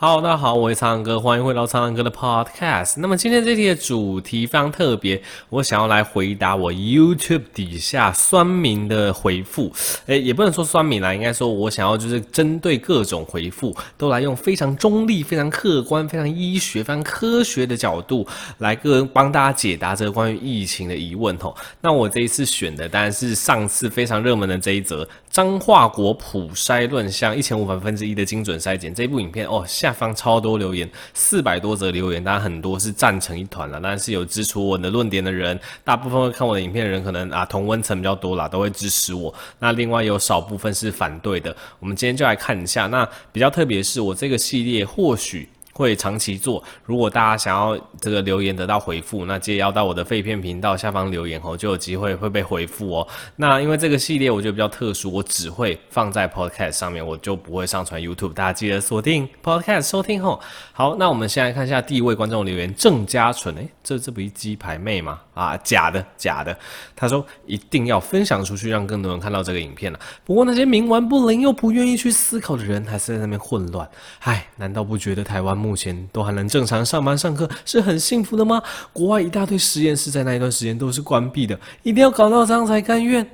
好，大家好，我是苍蓝鸽，欢迎回到苍蓝鸽的 Podcast。那么今天这期的主题非常特别，我想要来回答我 YouTube 底下酸民的回复。诶，也不能说酸民啦，应该说我想要就是针对各种回复，都来用非常中立、非常客观、非常医学、非常科学的角度来个帮大家解答这个关于疫情的疑问吼。那我这一次选的当然是上次非常热门的这一则彰化国普筛论像一千五百分之一的精准筛检这部影片哦，下方超多留言，四百多则留言，当然很多是赞成一团了，但是有支持我的论点的人，大部分会看我的影片的人，可能啊同温层比较多啦，都会支持我。那另外有少部分是反对的，我们今天就来看一下。那比较特别是我这个系列或许。会长期做。如果大家想要这个留言得到回复，那记得要到我的废片频道下方留言哦，就有机会会被回复哦。那因为这个系列我觉得比较特殊，我只会放在 Podcast 上面，我就不会上传 YouTube。大家记得锁定 Podcast 收听哦。好，那我们先来看一下第一位观众留言，郑家纯，诶，这这不是鸡排妹吗？啊，假的假的。他说一定要分享出去，让更多人看到这个影片了。不过那些冥顽不灵又不愿意去思考的人，还是在那边混乱。唉，难道不觉得台湾目目前都还能正常上班上课，是很幸福的吗？国外一大堆实验室在那一段时间都是关闭的，一定要搞到这样才甘愿？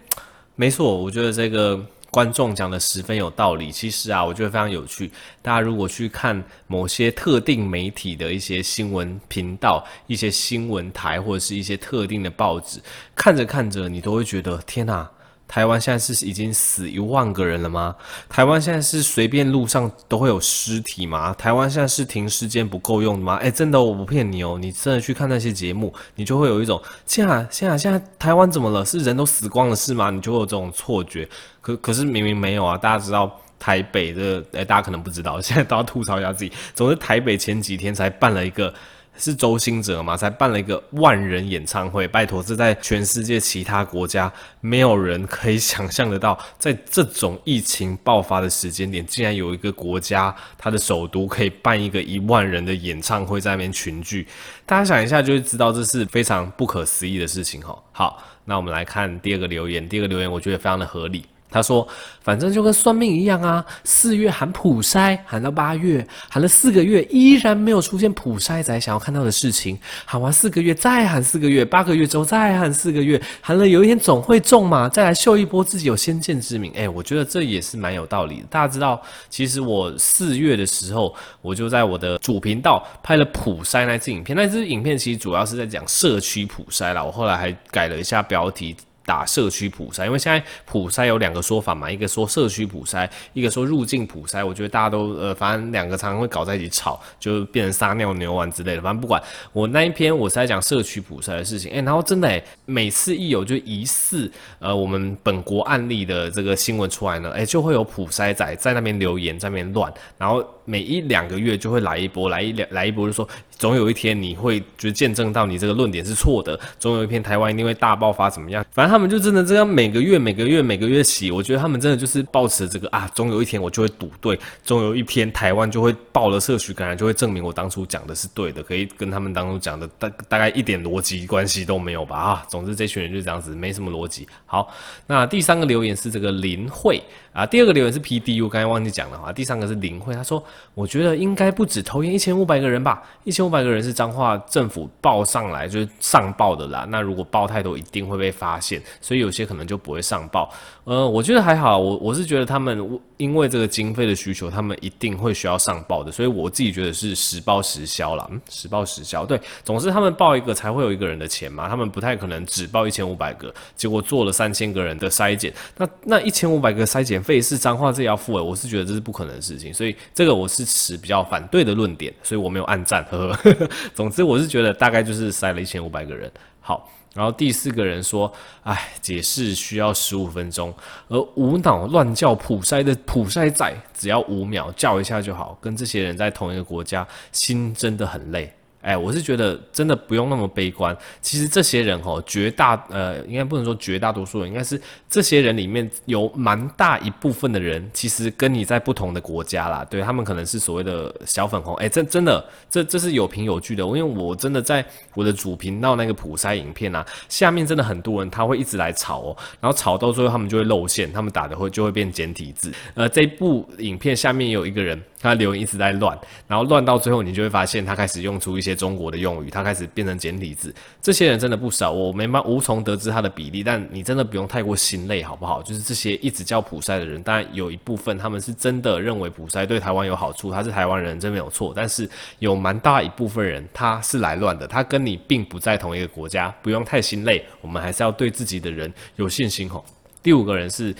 没错，我觉得这个。观众讲的十分有道理。其实啊，我觉得非常有趣。大家如果去看某些特定媒体的一些新闻频道、一些新闻台或者是一些特定的报纸，看着看着，你都会觉得天哪！台湾现在是已经死一万个人了吗？台湾现在是随便路上都会有尸体吗？台湾现在是停尸间不够用的吗？诶，真的，我不骗你哦，你真的去看那些节目，你就会有一种，现在现在现在台湾怎么了？是人都死光了是吗？你就会有这种错觉。可可是明明没有啊！大家知道台北的，诶，大家可能不知道，现在都要吐槽一下自己。总之，台北前几天才办了一个。是周兴哲嘛？才办了一个万人演唱会，拜托，这在全世界其他国家没有人可以想象得到，在这种疫情爆发的时间点，竟然有一个国家，它的首都可以办一个一万人的演唱会，在那边群聚。大家想一下，就会知道这是非常不可思议的事情哈。好，那我们来看第二个留言，第二个留言我觉得非常的合理。他说：“反正就跟算命一样啊，四月喊普筛，喊到八月，喊了四个月，依然没有出现普筛仔想要看到的事情。喊完四个月，再喊四个月，八个月之后再喊四个月，喊了有一天总会中嘛，再来秀一波自己有先见之明。诶，我觉得这也是蛮有道理的。大家知道，其实我四月的时候，我就在我的主频道拍了普筛那支影片，那支影片其实主要是在讲社区普筛啦。我后来还改了一下标题。”打社区普筛，因为现在普筛有两个说法嘛，一个说社区普筛，一个说入境普筛。我觉得大家都呃，反正两个常常会搞在一起吵，就变成撒尿牛丸之类的。反正不管我那一篇，我是在讲社区普筛的事情。诶、欸，然后真的诶、每次一有就疑似呃我们本国案例的这个新闻出来呢，诶、欸，就会有普筛仔在那边留言，在那边乱，然后每一两个月就会来一波，来一两来一波，就说总有一天你会就见证到你这个论点是错的，总有一天台湾一定会大爆发怎么样，反正。他们就真的这样每个月每个月每个月洗，我觉得他们真的就是抱持这个啊，总有一天我就会赌对，总有一天台湾就会爆了社区感染，就会证明我当初讲的是对的，可以跟他们当初讲的大大概一点逻辑关系都没有吧啊，总之这群人就这样子，没什么逻辑。好，那第三个留言是这个林慧啊，第二个留言是 PDU，刚才忘记讲了啊，第三个是林慧，他说我觉得应该不止投言一千五百个人吧，一千五百个人是彰化政府报上来就是上报的啦，那如果报太多，一定会被发现。所以有些可能就不会上报，呃，我觉得还好，我我是觉得他们因为这个经费的需求，他们一定会需要上报的，所以我自己觉得是实报实销啦，嗯，实报实销，对，总是他们报一个才会有一个人的钱嘛，他们不太可能只报一千五百个，结果做了三千个人的筛检，那那一千五百个筛检费是彰化自己要付的，我是觉得这是不可能的事情，所以这个我我是持比较反对的论点，所以我没有按赞，呵呵，总之我是觉得大概就是塞了一千五百个人，好。然后第四个人说：“哎，解释需要十五分钟，而无脑乱叫普筛的普筛仔只要五秒叫一下就好。跟这些人在同一个国家，心真的很累。”哎，我是觉得真的不用那么悲观。其实这些人吼，绝大呃，应该不能说绝大多数人，应该是这些人里面有蛮大一部分的人，其实跟你在不同的国家啦。对，他们可能是所谓的小粉红。哎，这真的，这这是有凭有据的。因为我真的在我的主频道那个普筛影片啊，下面真的很多人他会一直来吵哦，然后吵到最后他们就会露馅，他们打的会就会变简体字。呃，这部影片下面有一个人。他留言一直在乱，然后乱到最后，你就会发现他开始用出一些中国的用语，他开始变成简体字。这些人真的不少，我没办无从得知他的比例，但你真的不用太过心累，好不好？就是这些一直叫普筛的人，当然有一部分他们是真的认为普筛对台湾有好处，他是台湾人，真没有错。但是有蛮大一部分人他是来乱的，他跟你并不在同一个国家，不用太心累。我们还是要对自己的人有信心吼。第五个人是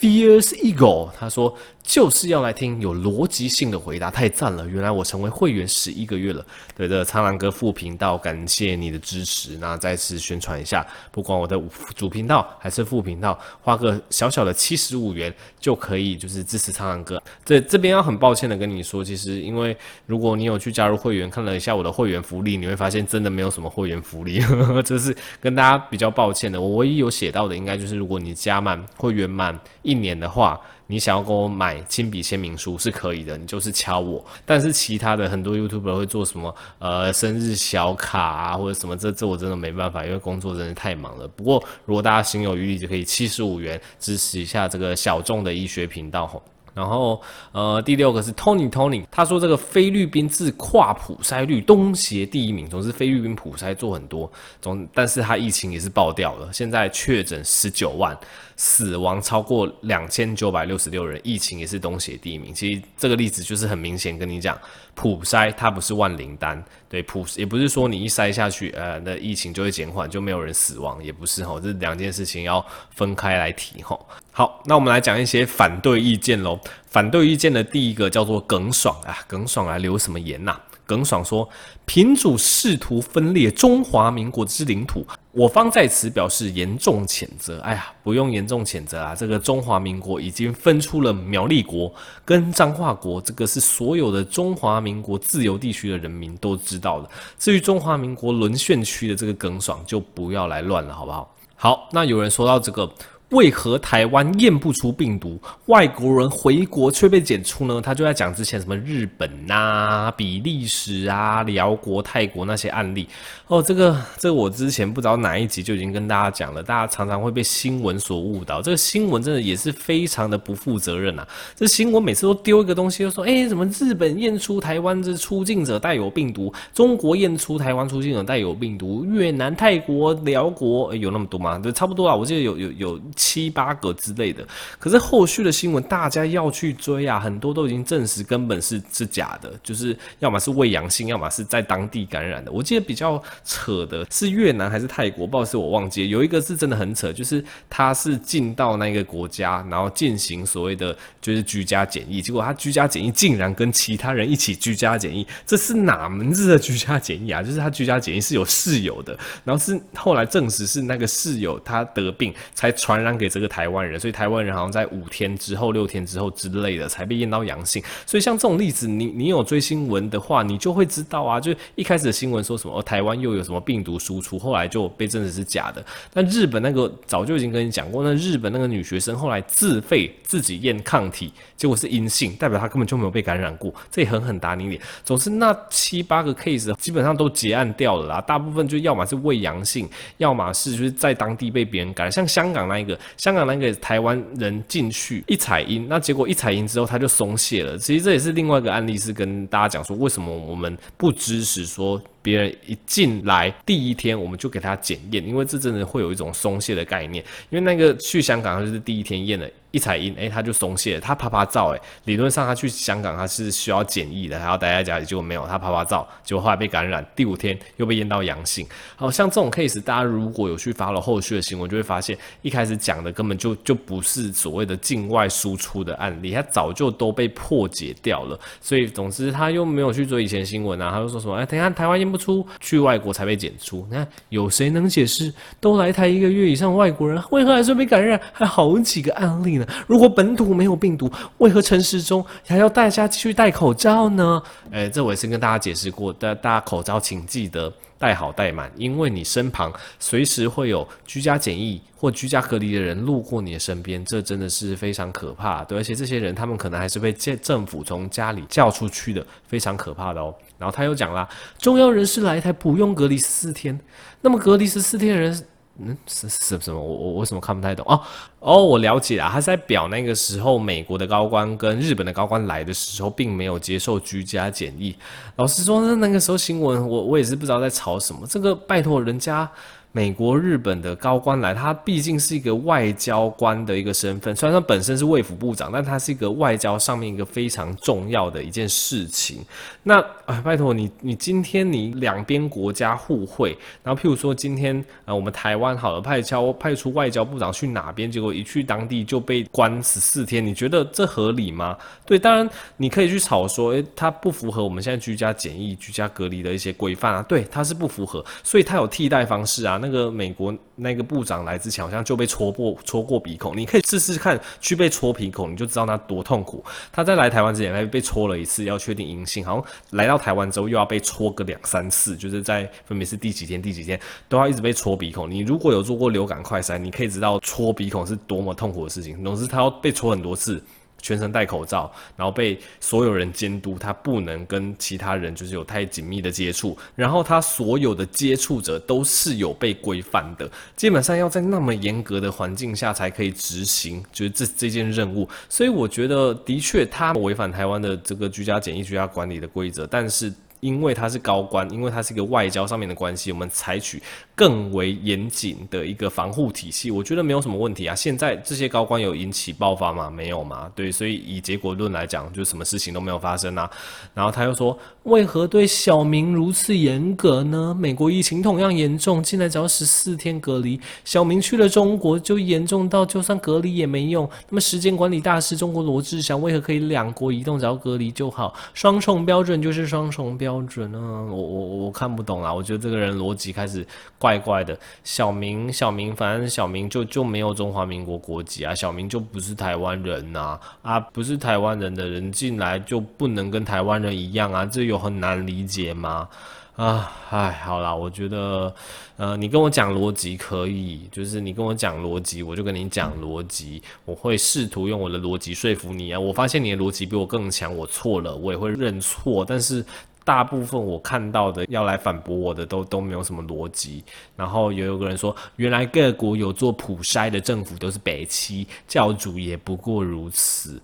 Fierce Eagle，他说。就是要来听有逻辑性的回答，太赞了！原来我成为会员十一个月了。对的，苍狼哥副频道，感谢你的支持。那再次宣传一下，不管我的主频道还是副频道，花个小小的七十五元就可以，就是支持苍狼哥。这这边要很抱歉的跟你说，其实因为如果你有去加入会员，看了一下我的会员福利，你会发现真的没有什么会员福利，这是跟大家比较抱歉的。我唯一有写到的，应该就是如果你加满会圆满一年的话。你想要跟我买亲笔签名书是可以的，你就是敲我。但是其他的很多 YouTuber 会做什么呃生日小卡啊或者什么，这这我真的没办法，因为工作真的太忙了。不过如果大家心有余力，就可以七十五元支持一下这个小众的医学频道。然后，呃，第六个是 Tony Tony，他说这个菲律宾自跨普筛率东协第一名，总之菲律宾普筛做很多，总但是他疫情也是爆掉了，现在确诊十九万，死亡超过两千九百六十六人，疫情也是东协第一名。其实这个例子就是很明显跟你讲，普筛它不是万灵丹，对普也不是说你一筛下去，呃，那疫情就会减缓，就没有人死亡，也不是吼，这两件事情要分开来提吼。好，那我们来讲一些反对意见喽。反对意见的第一个叫做耿爽啊，耿爽来留什么言呐、耿爽说，频主试图分裂中华民国之领土，我方在此表示严重谴责。哎呀，不用严重谴责啊，这个中华民国已经分出了苗栗国跟彰化国，这个是所有的中华民国自由地区的人民都知道的。至于中华民国沦陷区的这个耿爽，就不要来乱了，好不好？好，那有人说到这个。为何台湾验不出病毒，外国人回国却被检出呢？他就在讲之前什么日本呐、比利时啊、寮国、泰国那些案例。哦，这个这个我之前不知道哪一集就已经跟大家讲了，大家常常会被新闻所误导。这个新闻真的也是非常的不负责任、啊。这新闻每次都丢一个东西，就说哎，什么日本验出台湾这出境者带有病毒，中国验出台湾出境者带有病毒，越南、泰国、寮国有那么多吗？对，差不多啊。我记得有有有。七八个之类的，可是后续的新闻大家要去追啊，很多都已经证实根本是是假的，就是要么是未阳性，要么是在当地感染的。我记得比较扯的是越南还是泰国，不好意思，我忘记了，有一个是真的很扯，就是他是进到那个国家，然后进行所谓的就是居家检疫，结果他居家检疫竟然跟其他人一起居家检疫，这是哪门子的居家检疫啊？就是他居家检疫是有室友的，然后是后来证实是那个室友他得病才传染。给这个台湾人，所以台湾人好像在五天之后、六天之后之类的才被验到阳性。所以像这种例子，你你有追新闻的话，你就会知道啊。就一开始的新闻说什么，台湾又有什么病毒输出，后来就被证实是假的。但日本那个早就已经跟你讲过，那日本那个女学生后来自费自己验抗体，结果是阴性，代表她根本就没有被感染过，这也狠狠打你脸。总之，那七八个 case 基本上都结案掉了啦，大部分就要么是未阳性，要么是就是在当地被别人感染，像香港那一个。香港那个台湾人进去一采音，那结果一采音之后他就松懈了。其实这也是另外一个案例，是跟大家讲说，为什么我们不支持说别人一进来第一天我们就给他检验，因为这真的会有一种松懈的概念。因为那个去香港他就是第一天验了。一采阴，哎，他就松懈。他啪啪照，哎，理论上他去香港他是需要检疫的，还要待在家里，结果没有，他啪啪照，结果后来被感染，第五天又被验到阳性。好像这种 case，大家如果有去 follow 后续的新闻，就会发现一开始讲的根本就就不是所谓的境外输出的案例，他早就都被破解掉了。所以总之他又没有去追以前新闻啊，他就说什么，哎，等下台湾验不出，去外国才被检出。那有谁能解释？都来台一个月以上外国人，为何还是被感染？还好几个案例呢？如果本土没有病毒，为何城市中还要大家继续戴口罩呢？诶，这我也是跟大家解释过，大大家口罩请记得戴好戴满，因为你身旁随时会有居家检疫或居家隔离的人路过你的身边，这真的是非常可怕。对，而且这些人他们可能还是被政府从家里叫出去的，非常可怕的哦。然后他又讲啦，重要人士来台不用隔离四天，那么隔离十四天的人。嗯，是是什么？我我为什么看不太懂？哦哦，我了解了，他在表那个时候美国的高官跟日本的高官来的时候，并没有接受居家检疫。老实说，那那个时候新闻，我我也是不知道在吵什么。这个拜托人家。美国、日本的高官来，他毕竟是一个外交官的一个身份。虽然他本身是卫福部长，但他是一个外交上面一个非常重要的一件事情。那啊，拜托你，你今天你两边国家互会，然后譬如说今天呃，我们台湾好了，派交派出外交部长去哪边，结果一去当地就被关十四天，你觉得这合理吗？对，当然你可以去吵说，诶、欸，他不符合我们现在居家检疫、居家隔离的一些规范啊。对，他是不符合，所以他有替代方式啊。那个美国那个部长来之前，好像就被戳过戳过鼻孔。你可以试试看，去被戳鼻孔，你就知道他多痛苦。他在来台湾之前，他被戳了一次，要确定阴性。好像来到台湾之后，又要被戳个两三次，就是在分别是第几天、第几天，都要一直被戳鼻孔。你如果有做过流感快筛，你可以知道戳鼻孔是多么痛苦的事情。总之，他要被戳很多次。全程戴口罩，然后被所有人监督，他不能跟其他人就是有太紧密的接触，然后他所有的接触者都是有被规范的，基本上要在那么严格的环境下才可以执行，就是这这件任务。所以我觉得的确他违反台湾的这个居家检疫、居家管理的规则，但是。因为他是高官，因为他是一个外交上面的关系，我们采取更为严谨的一个防护体系，我觉得没有什么问题啊。现在这些高官有引起爆发吗？没有嘛？对，所以以结果论来讲，就什么事情都没有发生啊。然后他又说，为何对小明如此严格呢？美国疫情同样严重，进来只要十四天隔离，小明去了中国就严重到就算隔离也没用。那么时间管理大师中国罗志祥为何可以两国移动只要隔离就好？双重标准就是双重标。准呢？我我我看不懂啊！我觉得这个人逻辑开始怪怪的。小明小明，反正小明就就没有中华民国国籍啊，小明就不是台湾人呐啊！不是台湾人的人进来就不能跟台湾人一样啊？这有很难理解吗？啊，哎，好啦，我觉得，呃，你跟我讲逻辑可以，就是你跟我讲逻辑，我就跟你讲逻辑，我会试图用我的逻辑说服你啊。我发现你的逻辑比我更强，我错了，我也会认错，但是。大部分我看到的要来反驳我的都都没有什么逻辑，然后也有个人说，原来各国有做普筛的政府都是北七，教主也不过如此。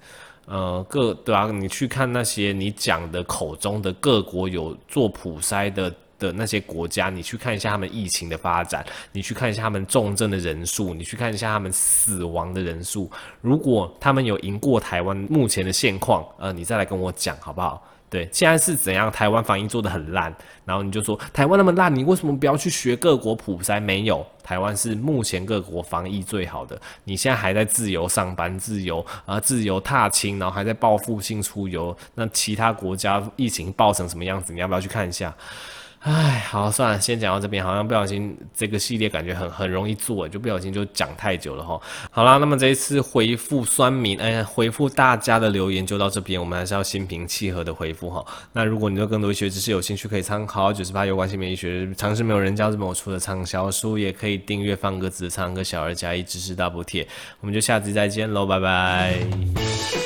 呃，各对啊，你去看那些你讲的口中的各国有做普筛的的那些国家，你去看一下他们疫情的发展，你去看一下他们重症的人数，你去看一下他们死亡的人数。如果他们有赢过台湾目前的现况，呃，你再来跟我讲好不好？对，现在是怎样？台湾防疫做得很烂，然后你就说台湾那么烂，你为什么不要去学各国普筛？没有，台湾是目前各国防疫最好的。你现在还在自由上班、自由啊、自由踏青，然后还在报复性出游。那其他国家疫情爆成什么样子？你要不要去看一下？哎，好，算了，先讲到这边。好像不小心这个系列感觉很很容易做，就不小心就讲太久了哈。好啦，那么这一次回复酸民，哎，回复大家的留言就到这边。我们还是要心平气和的回复哈。那如果你对更多医学知识有兴趣，可以参考九十八有关性别医学常识没有人教这本我出的畅销书，也可以订阅放鸽子的苍蓝鸽小儿加一知识大补帖。我们就下次再见喽，拜拜。